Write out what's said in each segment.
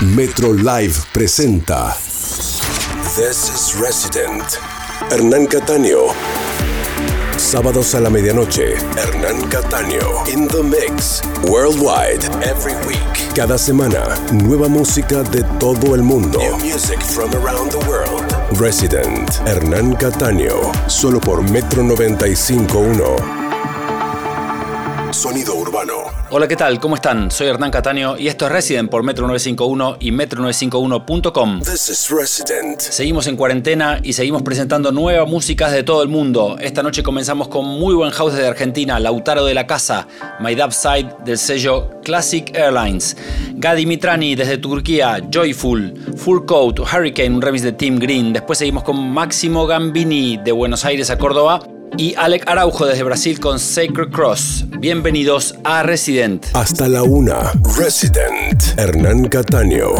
Metro Live presenta This is Resident. Hernán Cataño. Sábados a la medianoche, Hernán Cataño. In the Mix. Worldwide. Every week. Cada semana, nueva música de todo el mundo. New music from around the world. Resident. Hernán Cataño. Solo por Metro 95.1. Sonido. Hola, ¿qué tal? ¿Cómo están? Soy Hernán Cataño y esto es Resident por Metro 951 y Metro951.com. This is Resident. Seguimos en cuarentena y seguimos presentando nuevas músicas de todo el mundo. Esta noche comenzamos con muy buen house de Argentina, Lautaro de la Casa, My Dub Side del sello Classic Airlines, Gadi Mitrani desde Turquía, Joyful, Full Coat, Hurricane, un remix de Team Green. Después seguimos con Máximo Gambini de Buenos Aires a Córdoba y Alec Araujo desde Brasil con Sacred Cross. Bienvenidos a Resident. Hasta la una. Resident. Hernán Cataño.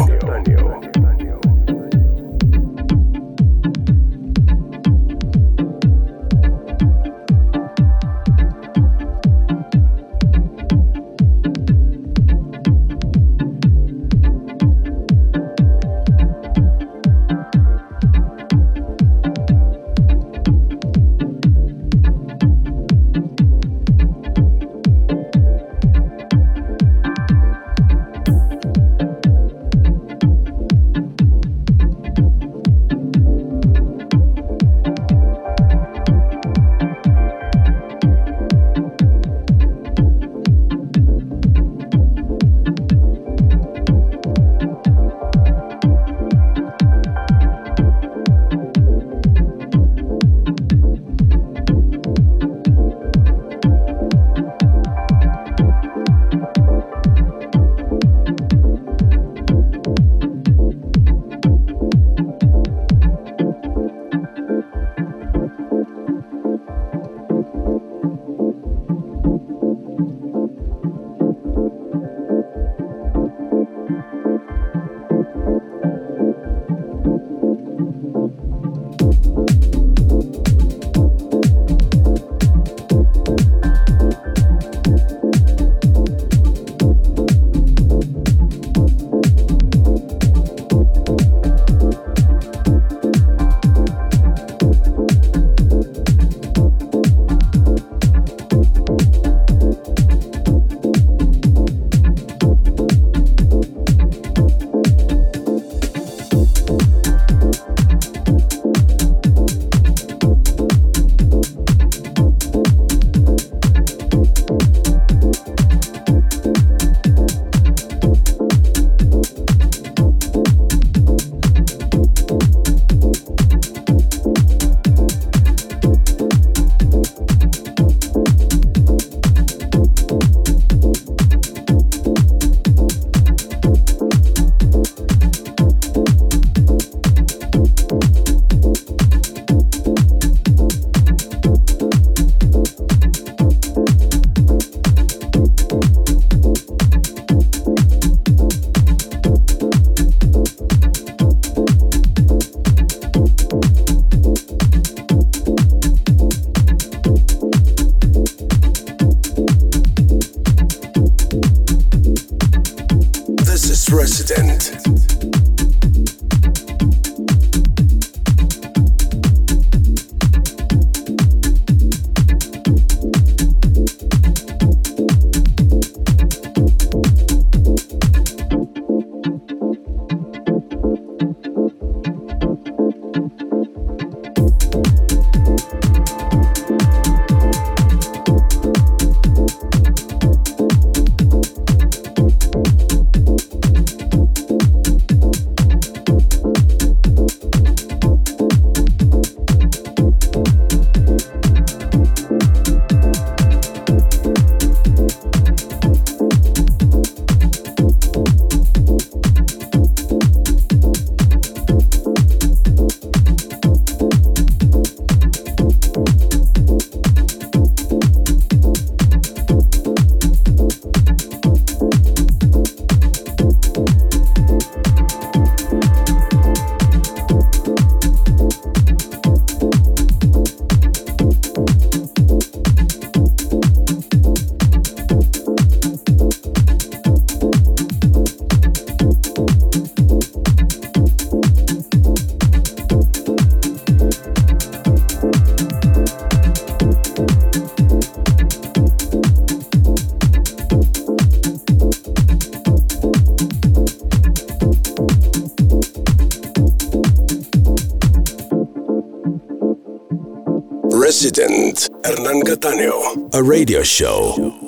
Radio show.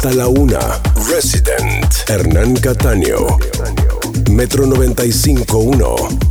Hasta la una. Resident Hernán Cataño. Metro 95.1.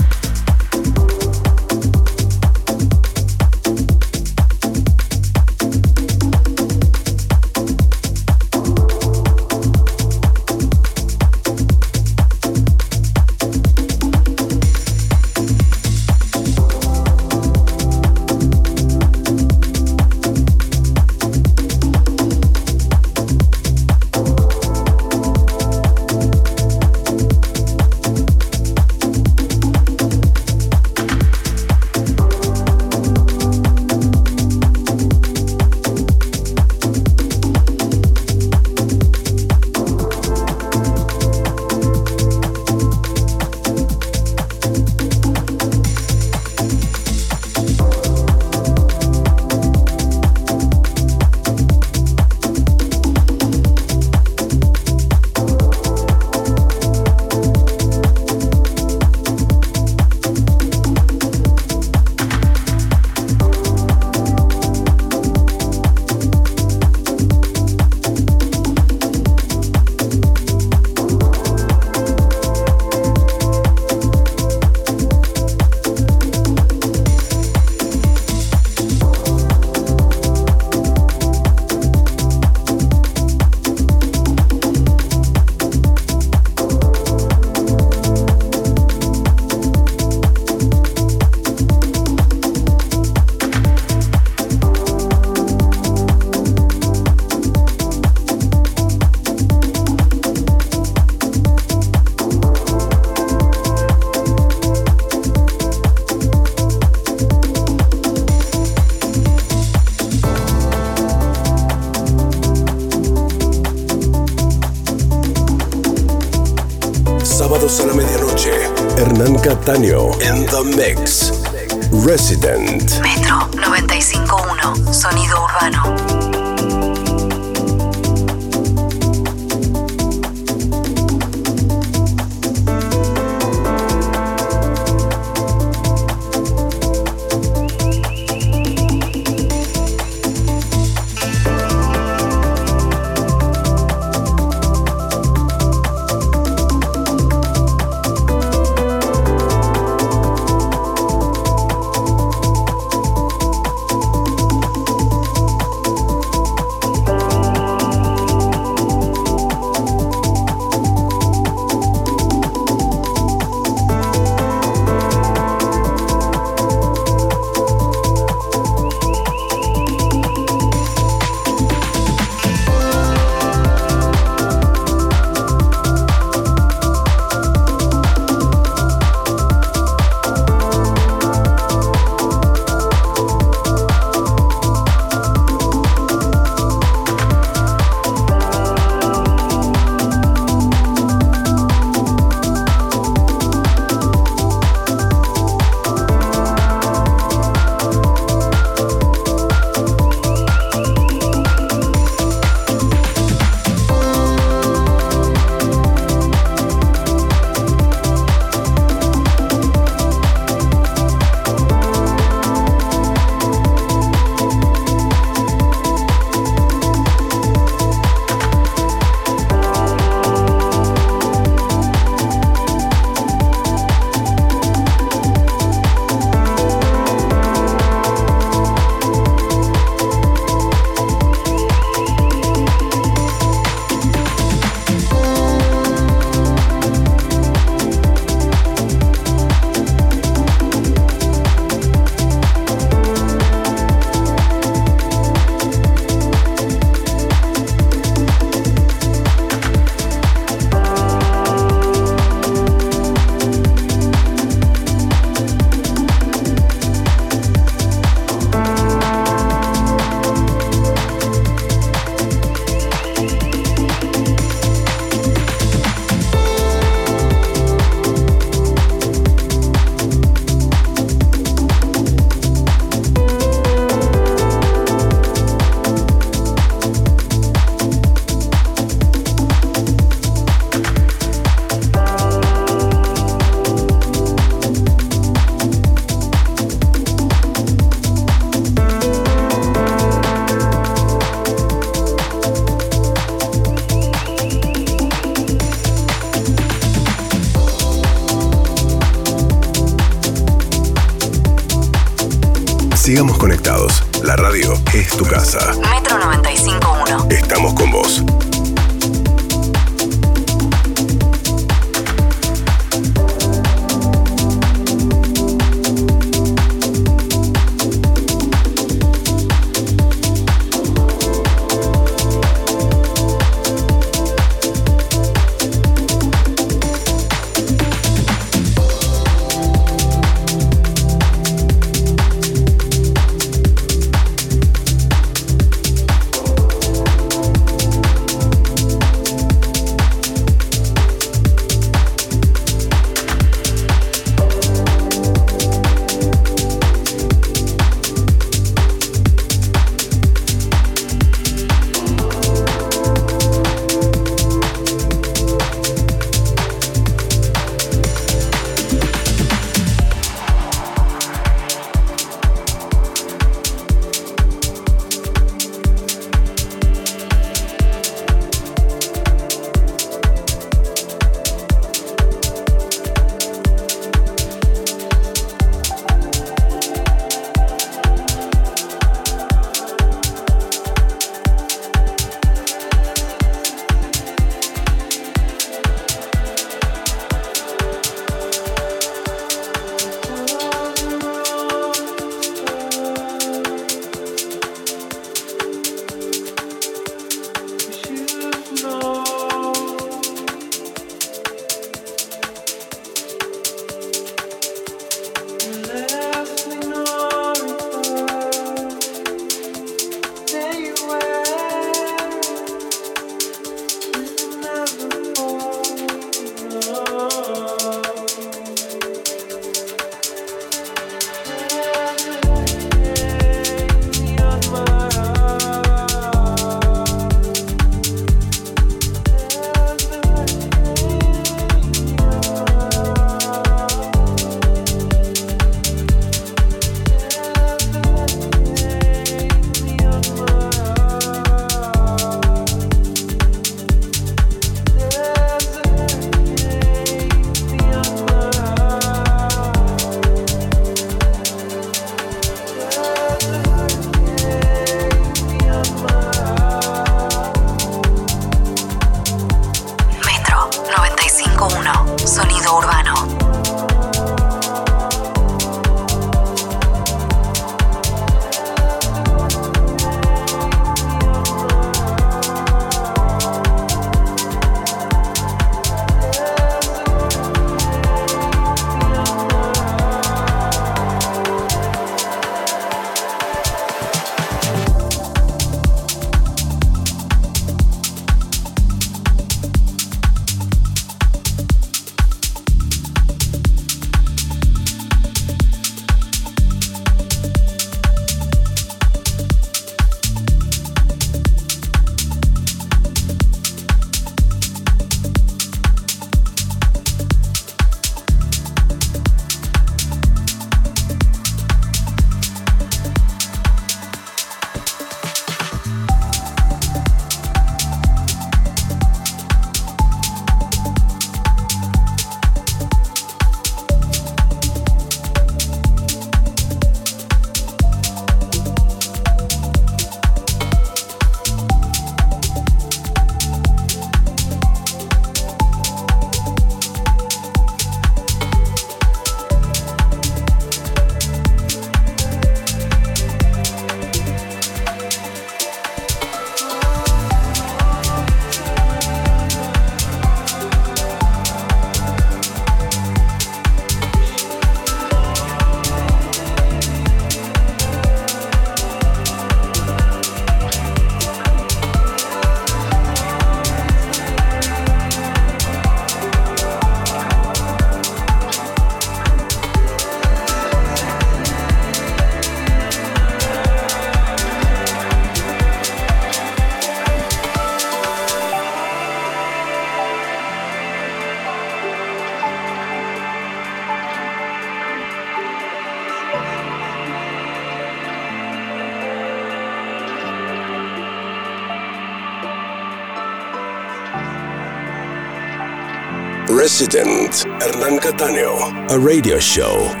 A radio show.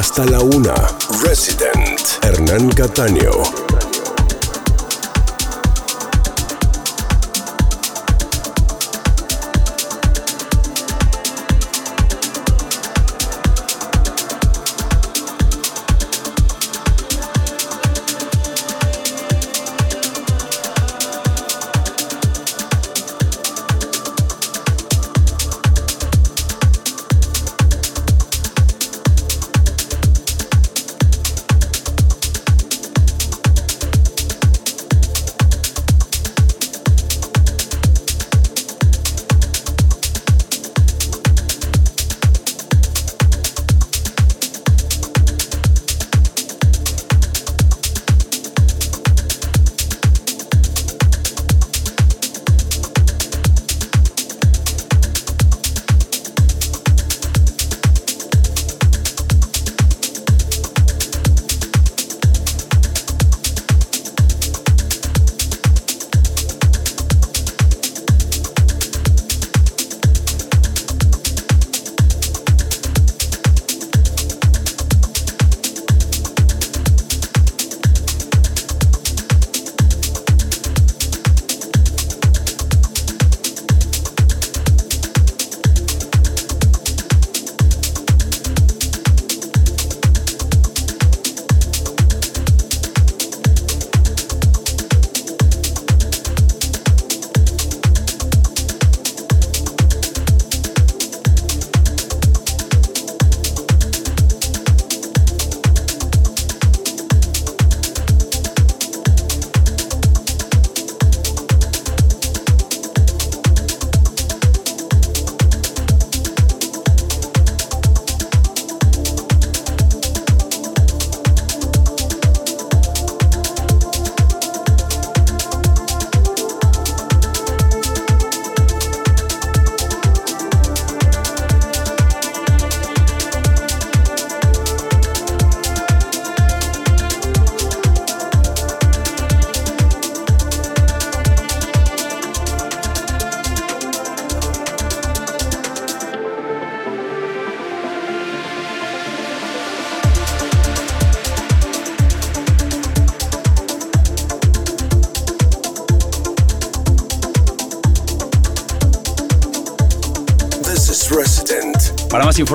Hasta la una. Resident Hernán Cataño.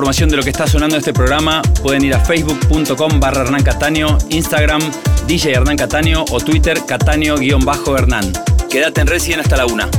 Información de lo que está sonando este programa, pueden ir a facebook.com barra Hernán Cataño, Instagram DJ Hernán Cataño o Twitter Cataño-Hernán. Quédate en Resident hasta la una.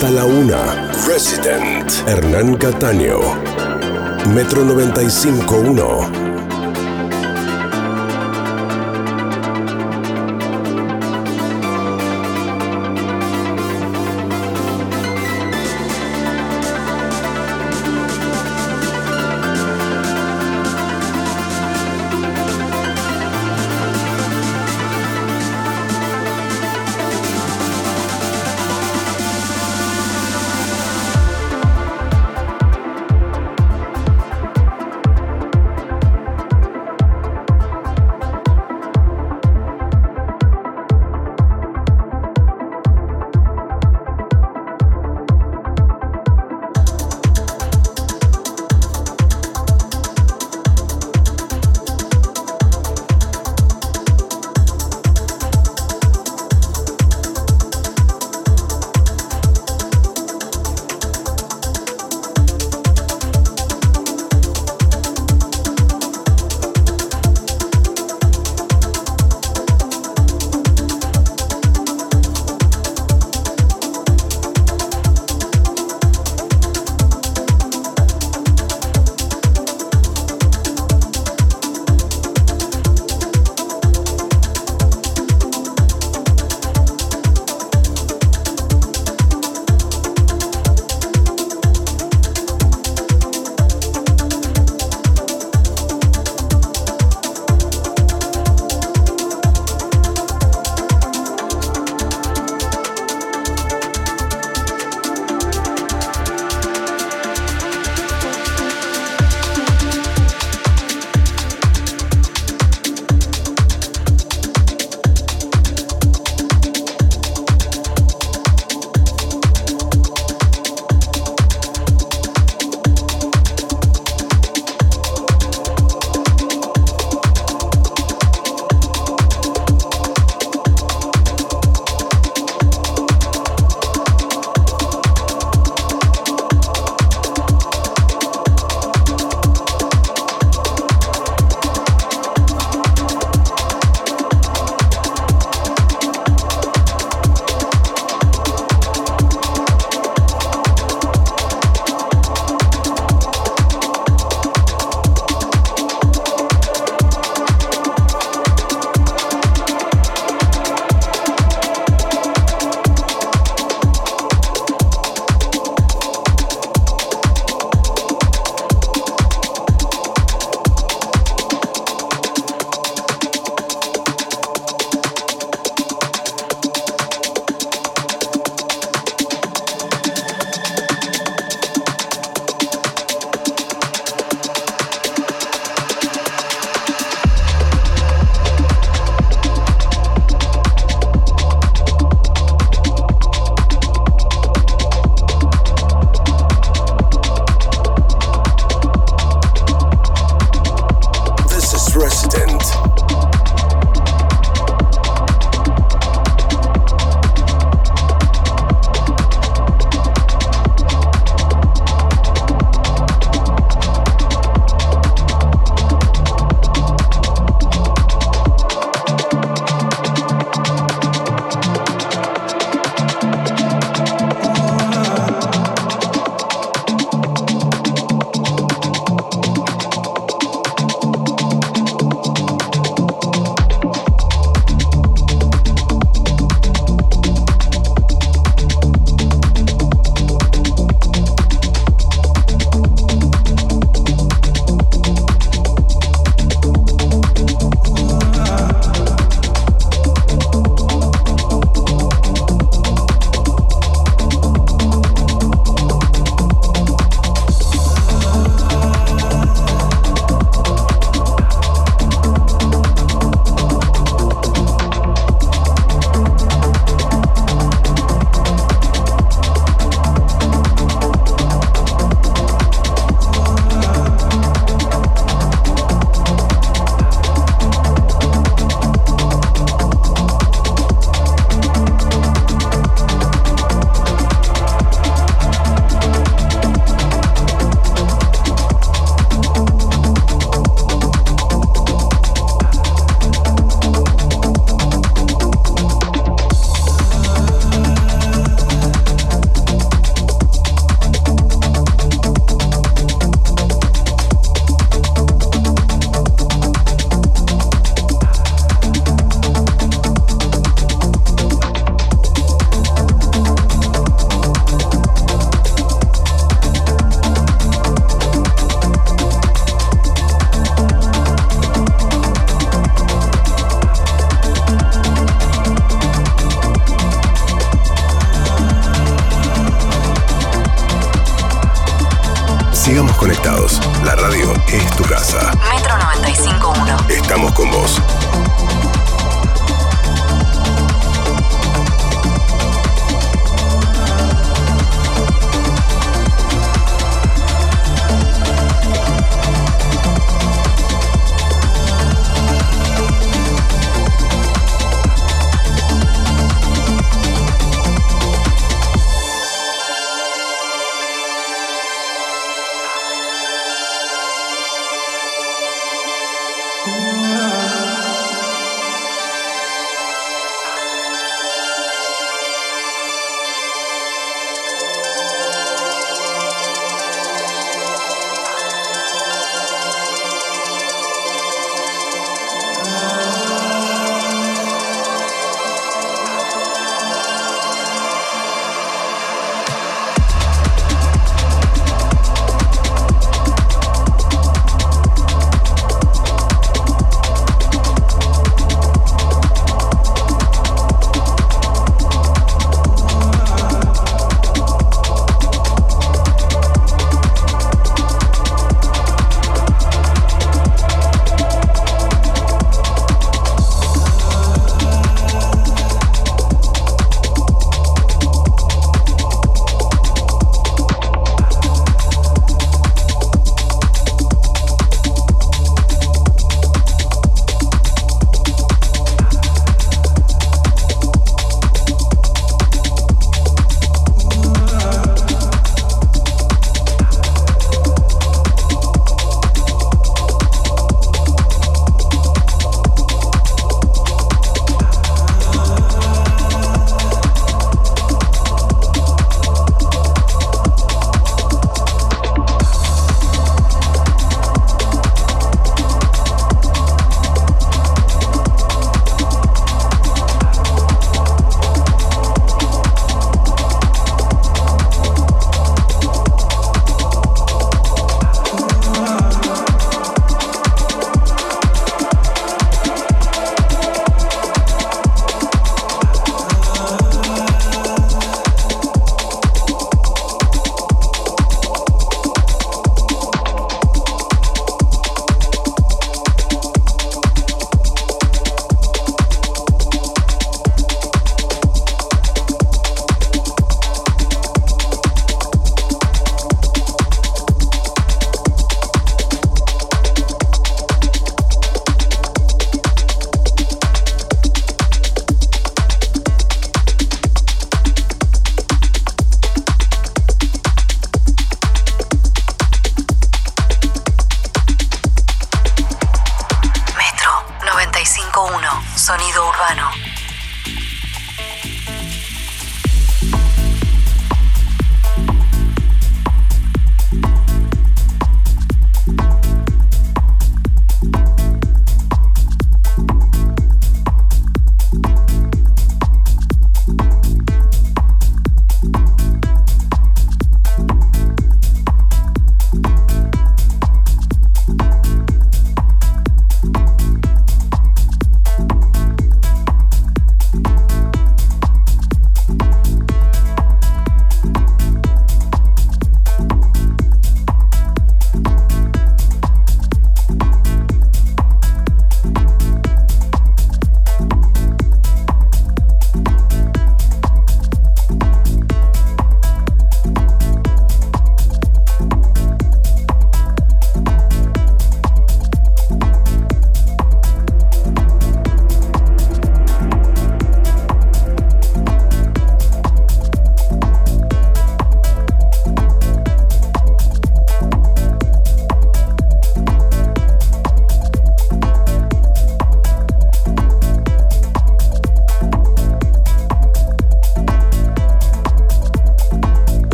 Hasta la una. Resident Hernán Cataño. Metro 95.1.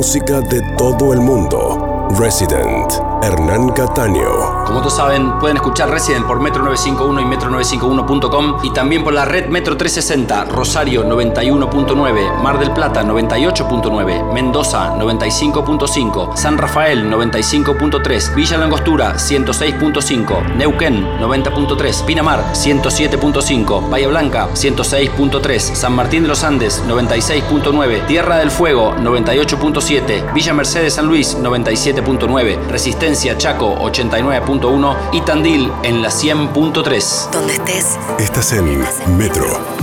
música de todo el mundo. Resident, Hernán Cataño. Como todos saben, pueden escuchar Resident por Metro 951 y metro951.com y también por la red Metro 360, Rosario 91.9, Mar del Plata 98.9, Mendoza 95.5, San Rafael 95.3, Villa Langostura 106.5, Neuquén 90.3, Pinamar 107.5, Bahía Blanca 106.3, San Martín de los Andes 96.9, Tierra del Fuego 98.7, Villa Mercedes San Luis 97.9, Resistencia Chaco 89.1 y Tandil en la 100.3. Donde estés. Estás en Metro.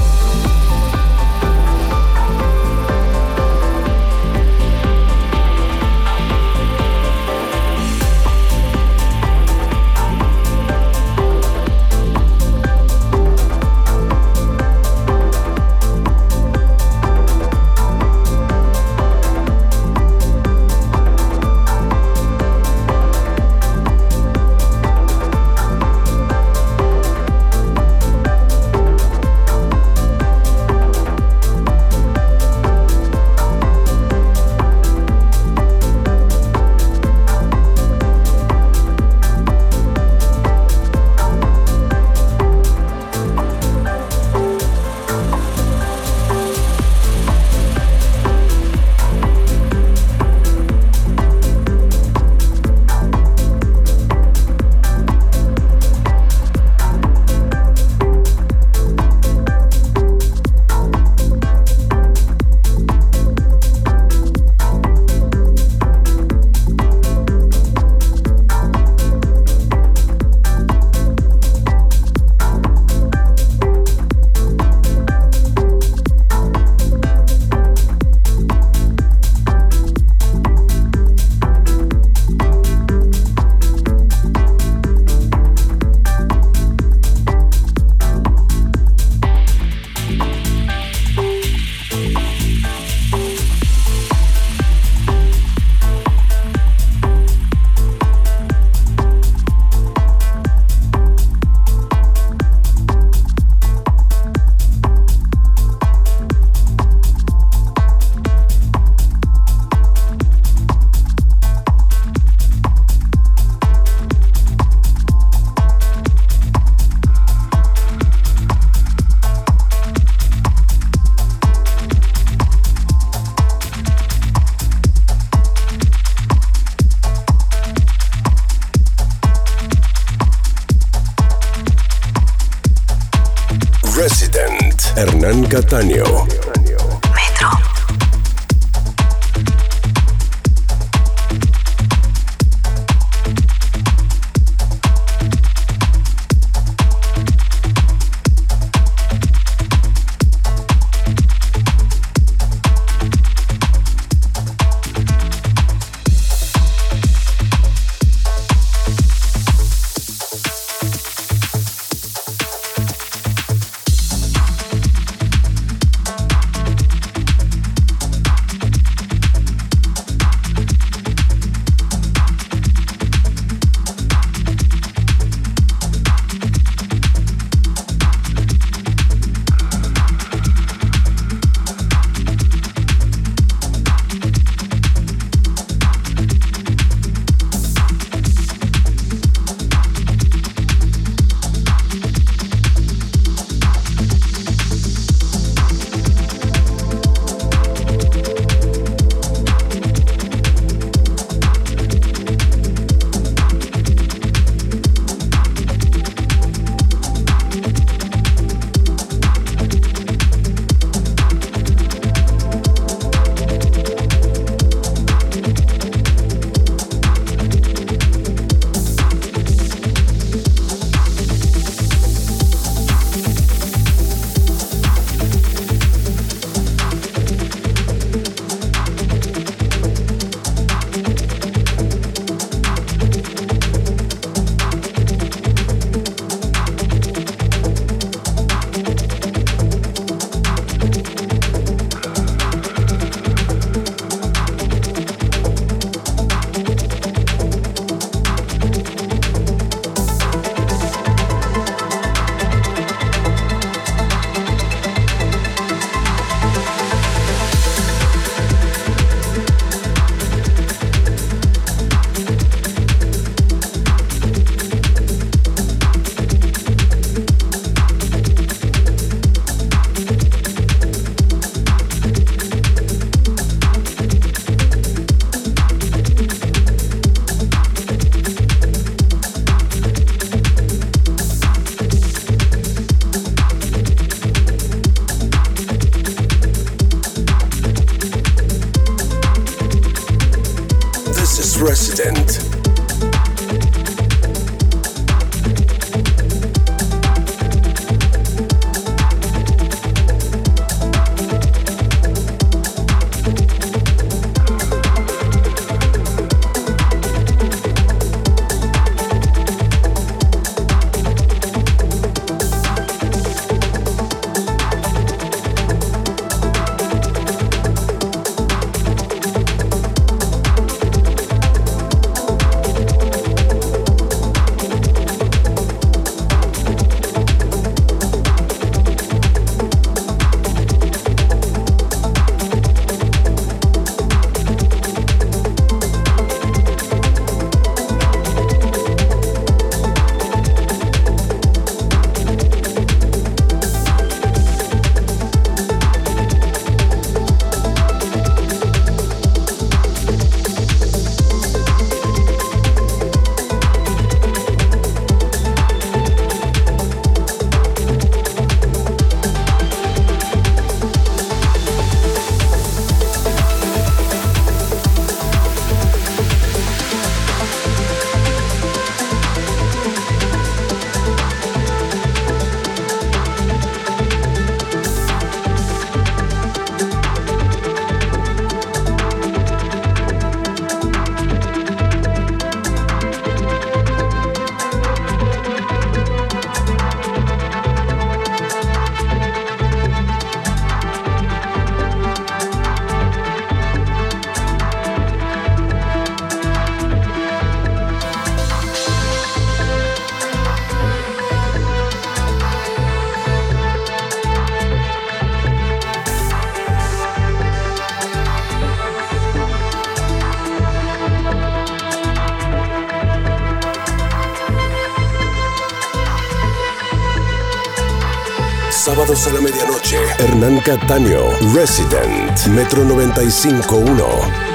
Catania. Sábados Cataño, Resident, Metro 95.1.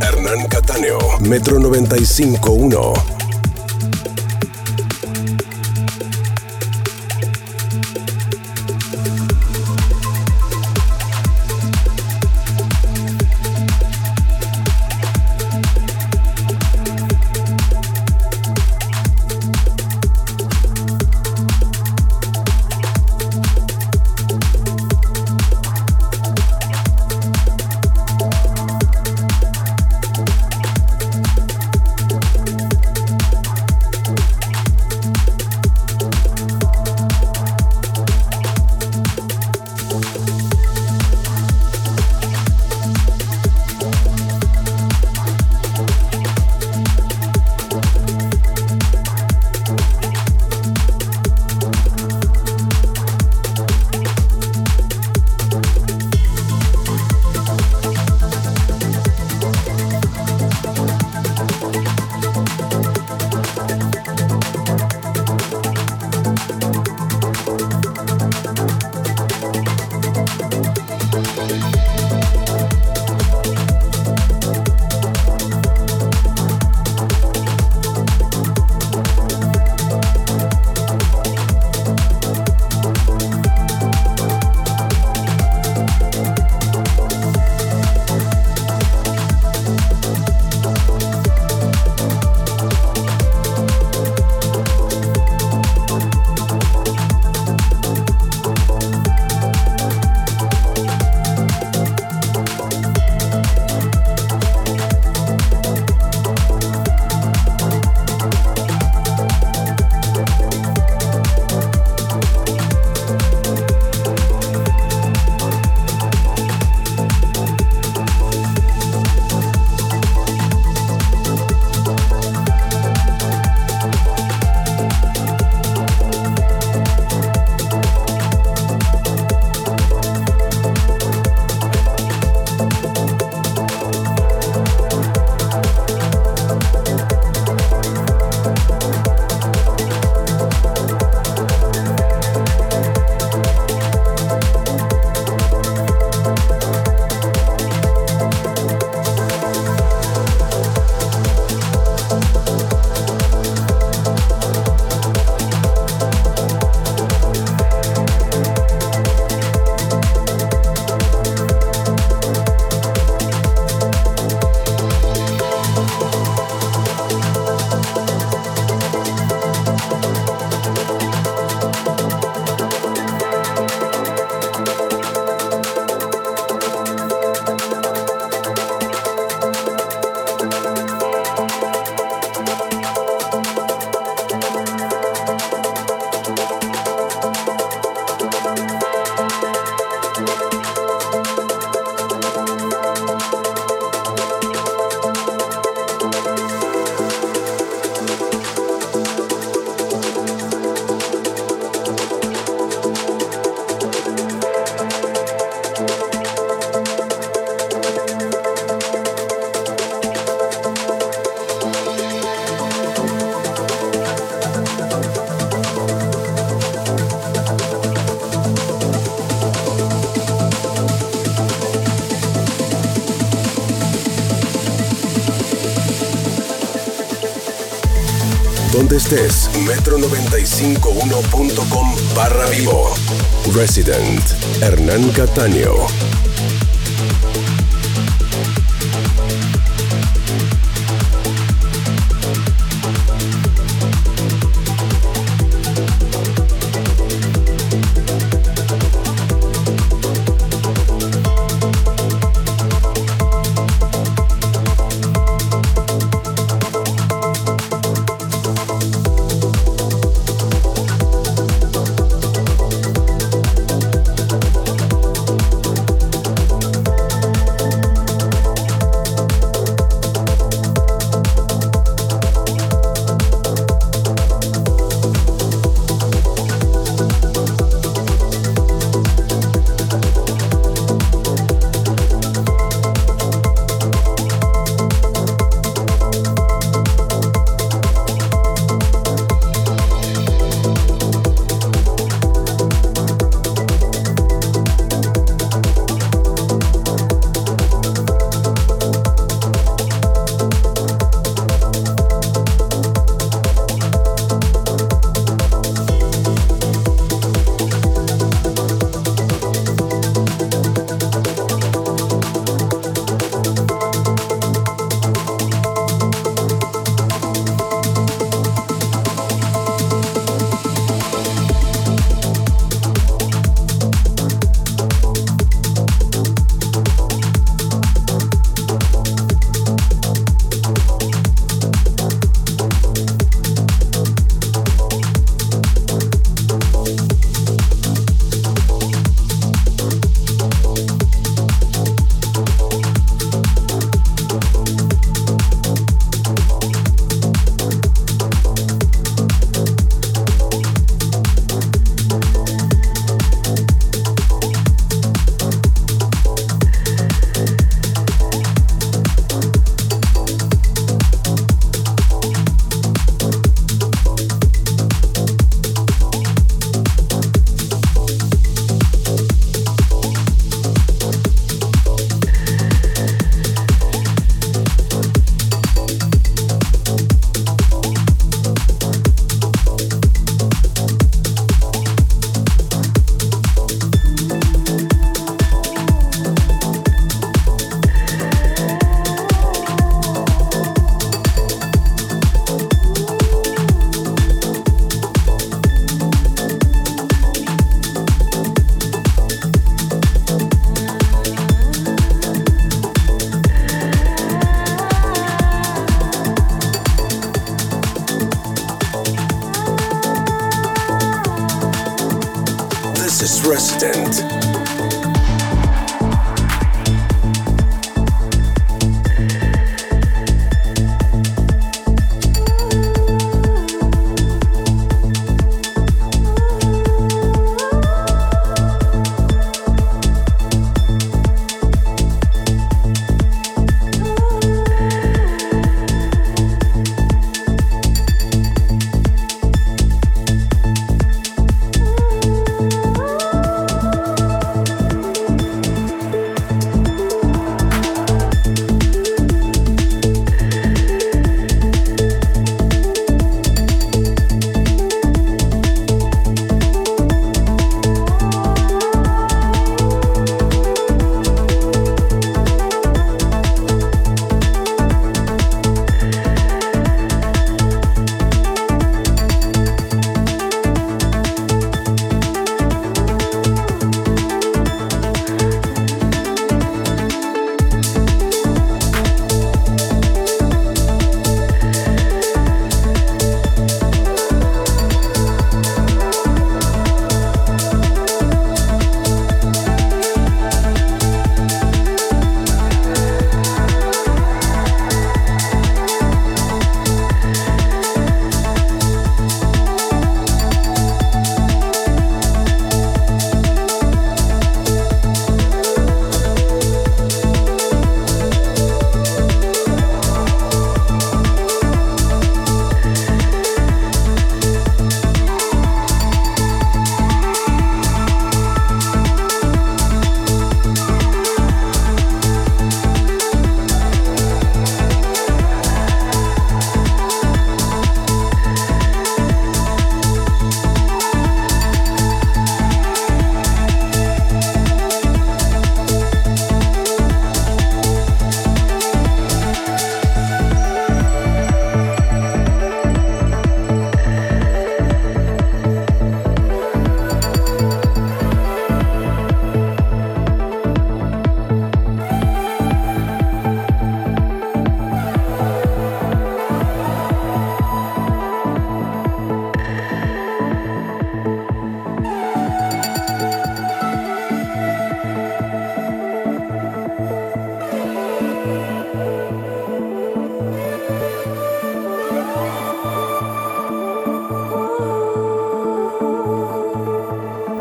Hernán Cataneo, Metro 95.1. Donde estés, metro951.com barra vivo. Resident, Hernán Cataño.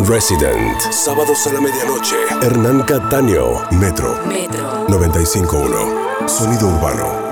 Resident. Sábados a la medianoche. Hernán Cataño. Metro. Metro. 95.1. Sonido urbano.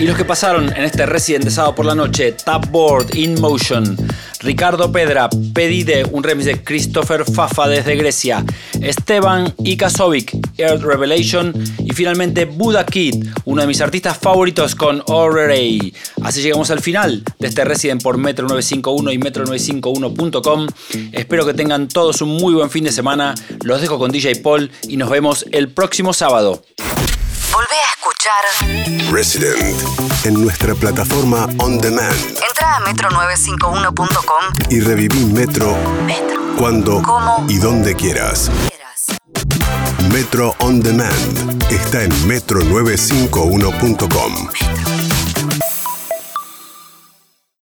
Y los que pasaron en este Resident de sábado por la noche, Tapboard, In Motion, Ricardo Pedra, Pedide, un remix de Christopher Fafa desde Grecia, Esteban Ikasovic, Earth Revelation y finalmente Buddha Kid, uno de mis artistas favoritos con Ray. Así llegamos al final de este Resident por Metro 951 y Metro951.com. Espero que tengan todos un muy buen fin de semana. Los dejo con DJ Paul y nos vemos el próximo sábado. Escuchar Resident en nuestra plataforma On Demand. Entra a metro951.com y reviví Metro, Metro. cuando ¿Cómo? y donde quieras. Quieras. Metro On Demand está en metro951.com.